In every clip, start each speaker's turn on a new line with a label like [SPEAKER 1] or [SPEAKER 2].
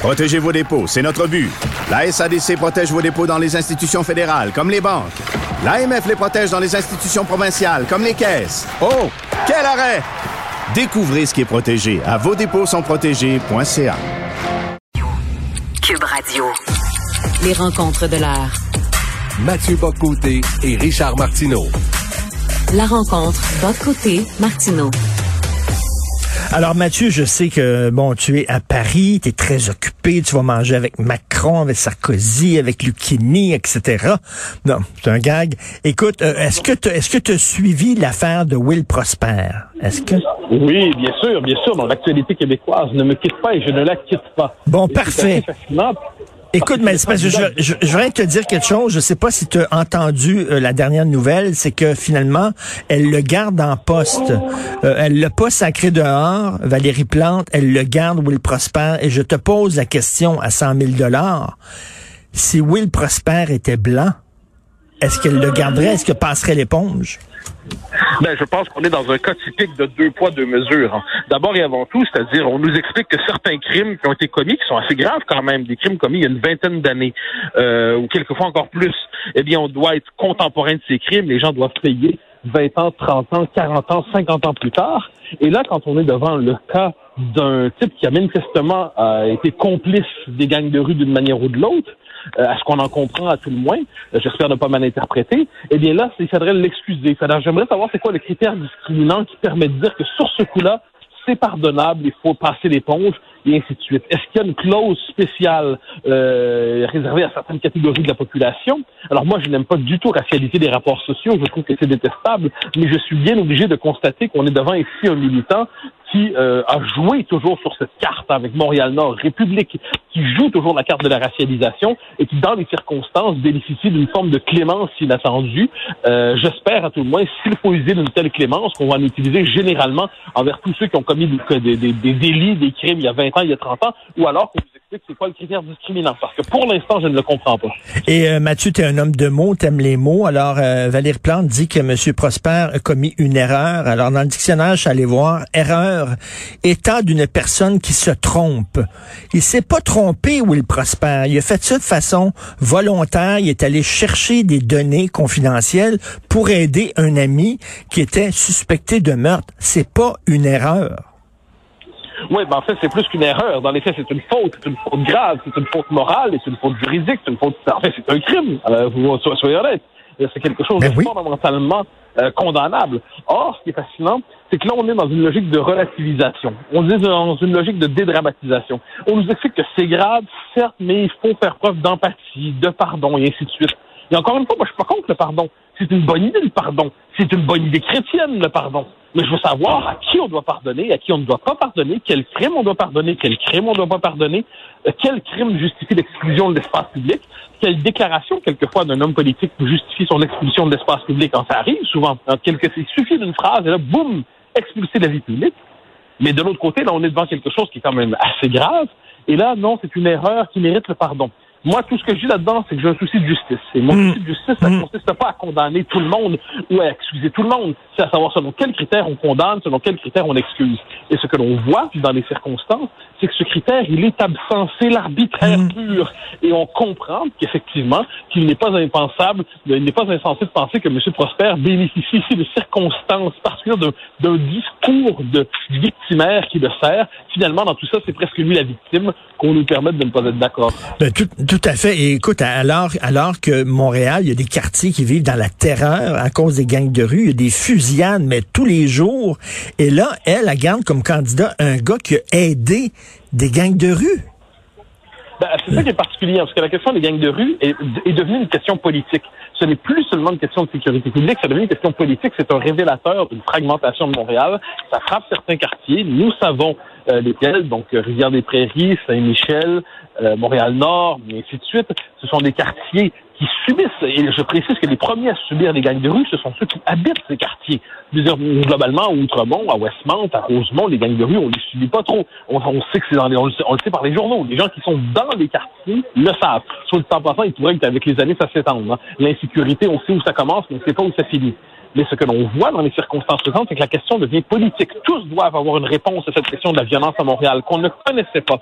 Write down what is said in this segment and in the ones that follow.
[SPEAKER 1] Protégez vos dépôts, c'est notre but. La SADC protège vos dépôts dans les institutions fédérales, comme les banques. L'AMF les protège dans les institutions provinciales, comme les caisses. Oh, quel arrêt! Découvrez ce qui est protégé à vos dépôts sont protégés.ca.
[SPEAKER 2] Cube Radio. Les rencontres de l'art.
[SPEAKER 3] Mathieu Boccoté et Richard Martineau.
[SPEAKER 2] La rencontre Bocoté Martineau.
[SPEAKER 4] Alors Mathieu, je sais que bon, tu es à Paris, tu es très occupé, tu vas manger avec Macron, avec Sarkozy, avec Lucchini, etc. Non, c'est un gag. Écoute, euh, est-ce que tu est-ce que tu as suivi l'affaire de Will Prosper? Est-ce que?
[SPEAKER 5] Oui, bien sûr, bien sûr. Dans l'actualité québécoise ne me quitte pas et je ne la quitte pas.
[SPEAKER 4] Bon,
[SPEAKER 5] Et
[SPEAKER 4] parfait. Écoute, mais parce que je, je, voudrais te dire quelque chose. Je sais pas si tu as entendu euh, la dernière nouvelle, c'est que finalement, elle le garde en poste. Euh, elle l'a pas sacré dehors, Valérie Plante. Elle le garde Will Prosper. Et je te pose la question à 100 000 dollars. Si Will Prosper était blanc, est-ce qu'elle le garderait? Est-ce qu'elle passerait l'éponge?
[SPEAKER 5] Ben, je pense qu'on est dans un cas typique de deux poids, deux mesures. hein. D'abord et avant tout, c'est-à-dire, on nous explique que certains crimes qui ont été commis, qui sont assez graves quand même, des crimes commis il y a une vingtaine d'années, euh, ou quelquefois encore plus, eh bien, on doit être contemporain de ces crimes. Les gens doivent payer 20 ans, 30 ans, 40 ans, 50 ans plus tard. Et là, quand on est devant le cas d'un type qui a manifestement euh, été complice des gangs de rue d'une manière ou de l'autre, euh, à ce qu'on en comprend à tout le moins, euh, j'espère ne pas mal interpréter, eh bien là, il faudrait l'excuser. J'aimerais savoir c'est quoi le critère discriminant qui permet de dire que sur ce coup-là, c'est pardonnable, il faut passer l'éponge, et ainsi de suite. Est-ce qu'il y a une clause spéciale euh, réservée à certaines catégories de la population? Alors moi, je n'aime pas du tout racialiser les rapports sociaux, je trouve que c'est détestable, mais je suis bien obligé de constater qu'on est devant ici un militant qui euh, a joué toujours sur cette carte avec Montréal-Nord, République, qui joue toujours la carte de la racialisation et qui, dans les circonstances, bénéficie d'une forme de clémence inattendue. Euh, J'espère, à tout le moins, s'il faut user d'une telle clémence, qu'on va en utiliser généralement envers tous ceux qui ont commis des, des, délits, des crimes il y a 20 il y a 30 ans, ou alors qu'on vous explique c'est quoi le critère discriminant. Parce que pour l'instant, je ne le comprends pas.
[SPEAKER 4] Et euh, Mathieu, tu es un homme de mots, t'aimes les mots. Alors, euh, Valérie Plante dit que M. Prosper a commis une erreur. Alors, dans le dictionnaire, je suis allé voir, erreur, état d'une personne qui se trompe. Il s'est pas trompé, Will Prosper. Il a fait ça de façon volontaire. Il est allé chercher des données confidentielles pour aider un ami qui était suspecté de meurtre. C'est pas une erreur.
[SPEAKER 5] Oui, ben en fait, c'est plus qu'une erreur. Dans les faits, c'est une faute, c'est une faute grave, c'est une faute morale, c'est une faute juridique, c'est une faute. En fait, c'est un crime. Euh, vous so- soyez honnête. C'est quelque chose
[SPEAKER 4] Ben
[SPEAKER 5] de
[SPEAKER 4] oui.
[SPEAKER 5] fondamentalement euh, condamnable. Or, ce qui est fascinant, c'est que là, on est dans une logique de relativisation. On est dans une logique de dédramatisation. On nous explique que c'est grave, certes, mais il faut faire preuve d'empathie, de pardon, et ainsi de suite. Et encore une fois, moi, je suis pas contre le pardon. C'est une bonne idée, le pardon. C'est une bonne idée chrétienne, le pardon. Mais je veux savoir à qui on doit pardonner, à qui on ne doit pas pardonner, quel crime on doit pardonner, quel crime on ne doit pas pardonner, euh, quel crime justifie l'exclusion de l'espace public, quelle déclaration, quelquefois, d'un homme politique pour justifier son expulsion de l'espace public quand ça arrive, souvent. Il suffit d'une phrase et là, boum, expulser de la vie publique. Mais de l'autre côté, là, on est devant quelque chose qui est quand même assez grave. Et là, non, c'est une erreur qui mérite le pardon. Moi, tout ce que je dis là-dedans, c'est que j'ai un souci de justice. Et mon
[SPEAKER 4] Mm.
[SPEAKER 5] souci de justice, ça ne consiste pas à condamner tout le monde ou à excuser tout le monde. C'est à savoir selon quels critères on condamne, selon quels critères on excuse. Et ce que l'on voit, dans les circonstances, c'est que ce critère, il est absent. C'est l'arbitraire
[SPEAKER 4] Mm.
[SPEAKER 5] pur. Et on comprend qu'effectivement, qu'il n'est pas impensable, il n'est pas insensé de penser que M. Prosper bénéficie ici de circonstances particulières d'un- d'un discours de victimaire qui le sert. Finalement, dans tout ça, c'est presque lui la victime qu'on nous permette de ne pas être d'accord.
[SPEAKER 4] Tout, à fait. Et écoute, alors, alors que Montréal, il y a des quartiers qui vivent dans la terreur à cause des gangs de rue, il y a des fusillades, mais tous les jours. Et là, elle, elle garde comme candidat un gars qui a aidé des gangs de rue.
[SPEAKER 5] Ben, c'est ça qui est particulier, parce que la question des gangs de rue est, devenue une question politique. Ce n'est plus seulement une question de sécurité publique, c'est devenu une question politique. C'est un révélateur d'une fragmentation de Montréal. Ça frappe certains quartiers. Nous savons lesquels, donc Rivière-des-Prairies, Saint-Michel, Montréal-Nord, et ainsi de suite, ce sont des quartiers qui subissent, et je précise que les premiers à subir les gangs de rue, ce sont ceux qui habitent ces quartiers. Dire, globalement, à Outremont, à Westmount, à Rosemont, les gangs de rue, on les subit pas trop. On, sait que c'est dans les, on le, sait, par les journaux. Les gens qui sont dans les quartiers le savent. Sur le temps passant, il pourrait qu'avec les années, ça s'étende. Hein. L'insécurité, on sait où ça commence, mais on sait pas où ça finit. Mais ce que l'on voit dans les circonstances présentes, c'est que la question devient politique. Tous doivent avoir une réponse à cette question de la violence à Montréal qu'on ne connaissait pas.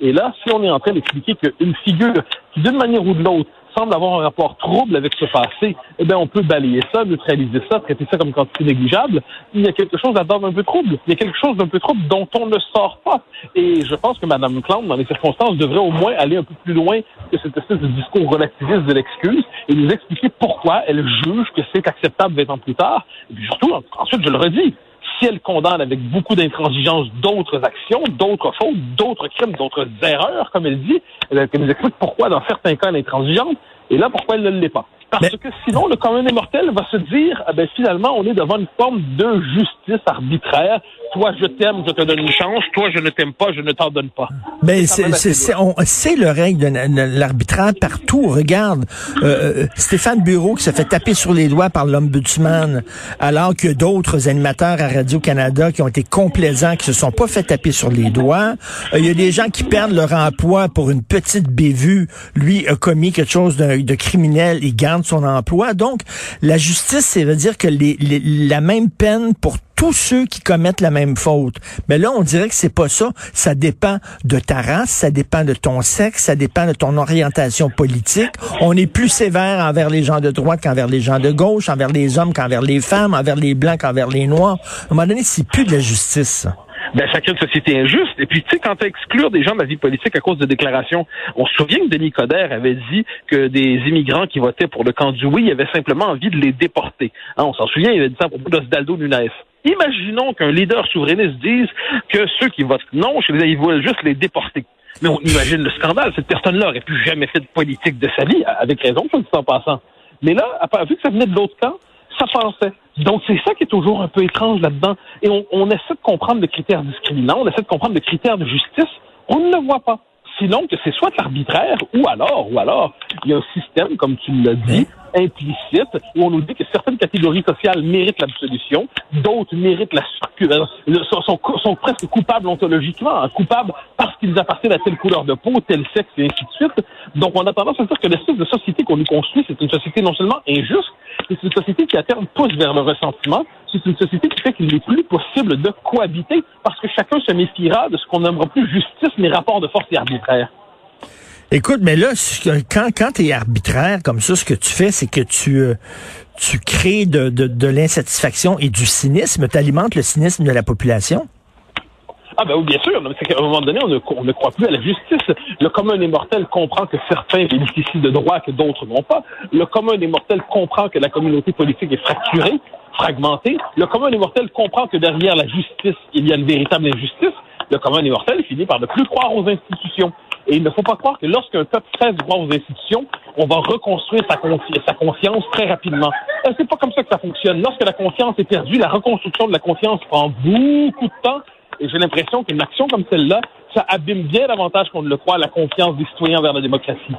[SPEAKER 5] Et là, si on est en train d'expliquer qu'une figure qui, d'une manière ou de l'autre, semble avoir un rapport trouble avec ce passé, eh bien, on peut balayer ça, neutraliser ça, traiter ça comme quantité négligeable. Il y a quelque chose là-dedans d'un peu trouble. Il y a quelque chose d'un peu trouble dont on ne sort pas. Et je pense que Mme Clown, dans les circonstances, devrait au moins aller un peu plus loin que cette espèce de discours relativiste de l'excuse et nous expliquer pourquoi elle juge que c'est acceptable 20 ans plus tard. Et puis surtout, ensuite, je le redis, si elle condamne avec beaucoup d'intransigeance d'autres actions, d'autres fautes, d'autres crimes, d'autres erreurs, comme elle dit, elle, nous explique pourquoi dans certains cas elle est intransigeante, et là pourquoi elle ne l'est pas. Parce que sinon, le commun des mortels va se dire, ah ben, finalement, on est devant une forme de justice arbitraire. Toi, je t'aime, je te donne une chance. Toi, je ne t'aime pas, je ne t'en donne pas.
[SPEAKER 4] Ben, c'est le règle de l'arbitraire partout. Regarde, euh, euh, Stéphane Bureau qui se fait taper sur les doigts par l'ombudsman, alors que d'autres animateurs à Radio-Canada qui ont été complaisants, qui se sont pas fait taper sur les doigts. Euh, il y a des gens qui perdent leur emploi pour une petite bévue. Lui a commis quelque chose de, de criminel, il garde son emploi. Donc, la justice, ça veut dire que les, la même peine pour tous ceux qui commettent la même faute. Mais là, on dirait que c'est pas ça. Ça dépend de ta race, ça dépend de ton sexe, ça dépend de ton orientation politique. On est plus sévère envers les gens de droite qu'envers les gens de gauche, envers les hommes qu'envers les femmes, envers les blancs qu'envers les noirs. À un moment donné, c'est plus de la justice
[SPEAKER 5] ben, ça crée une société injuste. Et puis, tu sais, quand exclure des gens de la vie politique à cause de déclarations, on se souvient que Denis Coderre avait dit que des immigrants qui votaient pour le camp du oui avaient simplement envie de les déporter. Hein, on s'en souvient, il avait dit ça à propos d'Osdaldo Nunes. Imaginons qu'un leader souverainiste dise que ceux qui votent non, ils veulent juste les déporter. Mais on imagine le scandale. Cette personne-là aurait plus jamais fait de politique de sa vie, avec raison, je le en passant. Mais là, vu que ça venait de l'autre camp, ça pensait. Donc, c'est ça qui est toujours un peu étrange là-dedans. Et on, on essaie de comprendre le critère discriminant, on essaie de comprendre le critère de justice. On ne le voit pas. Sinon, que c'est soit l'arbitraire, ou alors, ou alors, il y a un système, comme tu l'as dit, implicite, où on nous dit que certaines catégories sociales méritent l'absolution, d'autres méritent la euh, sont, sont, presque coupables ontologiquement, hein, coupables parce qu'ils appartiennent à telle couleur de peau, tel sexe, et ainsi de suite. Donc, on a tendance à dire que l'espèce de société qu'on nous construit, c'est une société non seulement injuste, c'est une société qui à terme pousse vers le ressentiment. C'est une société qui fait qu'il n'est plus possible de cohabiter parce que chacun se méfiera de ce qu'on nommera plus justice, mais rapport de force et arbitraire.
[SPEAKER 4] Écoute, mais là, quand, quand tu es arbitraire comme ça, ce que tu fais, c'est que tu, euh, tu crées de, de, de l'insatisfaction et du cynisme, tu alimentes le cynisme de la population?
[SPEAKER 5] Ah ben oui, bien sûr. C'est qu'à un moment donné, on ne, on ne, croit plus à la justice. Le commun des mortels comprend que certains bénéficient de droits que d'autres n'ont pas. Le commun des mortels comprend que la communauté politique est fracturée, fragmentée. Le commun des mortels comprend que derrière la justice, il y a une véritable injustice. Le commun des finit par ne plus croire aux institutions. Et il ne faut pas croire que lorsqu'un peuple cesse de croire aux institutions, on va reconstruire sa, sa confiance très rapidement. Euh, c'est pas comme ça que ça fonctionne. Lorsque la confiance est perdue, la reconstruction de la confiance prend beaucoup de temps et j'ai l'impression qu'une action comme celle-là, ça abîme bien davantage qu'on ne le croit la confiance des citoyens vers la démocratie.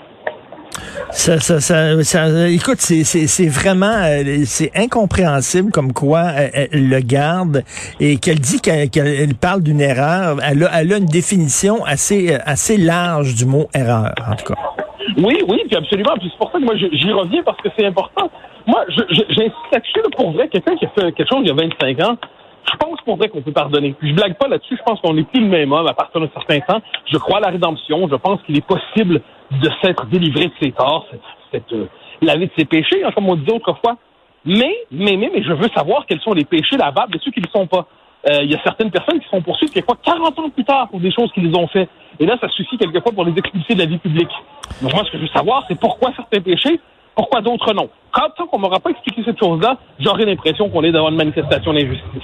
[SPEAKER 4] Ça, ça, ça, écoute, c'est vraiment, euh, c'est incompréhensible comme quoi euh, elle, le garde et qu'elle dit qu'elle parle d'une erreur. Elle a, elle a, une définition assez, euh, assez large du mot erreur, en tout cas.
[SPEAKER 5] Oui, oui, puis absolument. C'est pour ça que moi j'y reviens parce que c'est important. Moi, j'insiste là-dessus pour vrai. Quelqu'un qui a fait quelque chose il y a 25 ans, je pense pour vrai qu'on peut pardonner. Je blague pas là-dessus. Je pense qu'on n'est plus le même homme à partir d'un certain temps. Je crois à la rédemption. Je pense qu'il est possible de s'être délivré de ses torts, cette, euh, laver de ses péchés, hein, comme on disait autrefois. Mais, mais, mais, mais, je veux savoir quels sont les péchés lavables de ceux qui ne le sont pas. Euh, il y a certaines personnes qui sont poursuivies quelquefois 40 ans plus tard pour des choses qu'ils ont fait. Et là, ça suffit quelquefois pour les expulser de la vie publique. Donc moi, ce que je veux savoir, c'est pourquoi certains péchés, pourquoi d'autres non? quand tant qu'on m'aura pas expliqué cette chose-là, j'aurai l'impression qu'on est devant une manifestation d'injustice.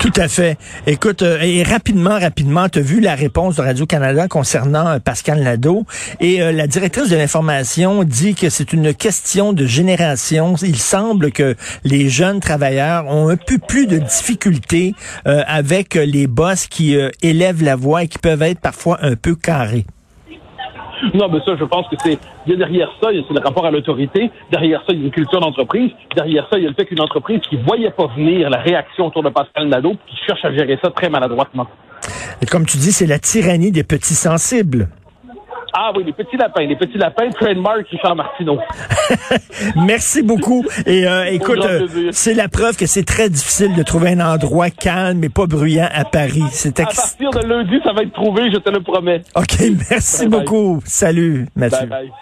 [SPEAKER 4] Tout à fait. Écoute, euh, et rapidement, rapidement, tu as vu la réponse de Radio-Canada concernant euh, Pascal Nadeau? Et euh, la directrice de l'information dit que c'est une question de génération. Il semble que les jeunes travailleurs ont un peu plus de difficultés avec les boss qui élèvent la voix et qui peuvent être parfois un peu carrés.
[SPEAKER 5] Non, mais ça, je pense que c'est derrière ça, c'est le rapport à l'autorité. Derrière ça, il y a une culture d'entreprise. Derrière ça, il y a le fait qu'une entreprise qui voyait pas venir la réaction autour de Pascal Nadeau, qui cherche à gérer ça très maladroitement.
[SPEAKER 4] Et comme tu dis, c'est la tyrannie des petits sensibles.
[SPEAKER 5] Ah oui, les petits lapins, les petits lapins, trademark Richard Martineau.
[SPEAKER 4] Merci beaucoup. Et euh, écoute, euh, c'est la preuve que c'est très difficile de trouver un endroit calme et pas bruyant à Paris. C'est
[SPEAKER 5] À partir de lundi, ça va être trouvé, je te le promets.
[SPEAKER 4] OK, merci beaucoup. Salut, Mathieu. Bye.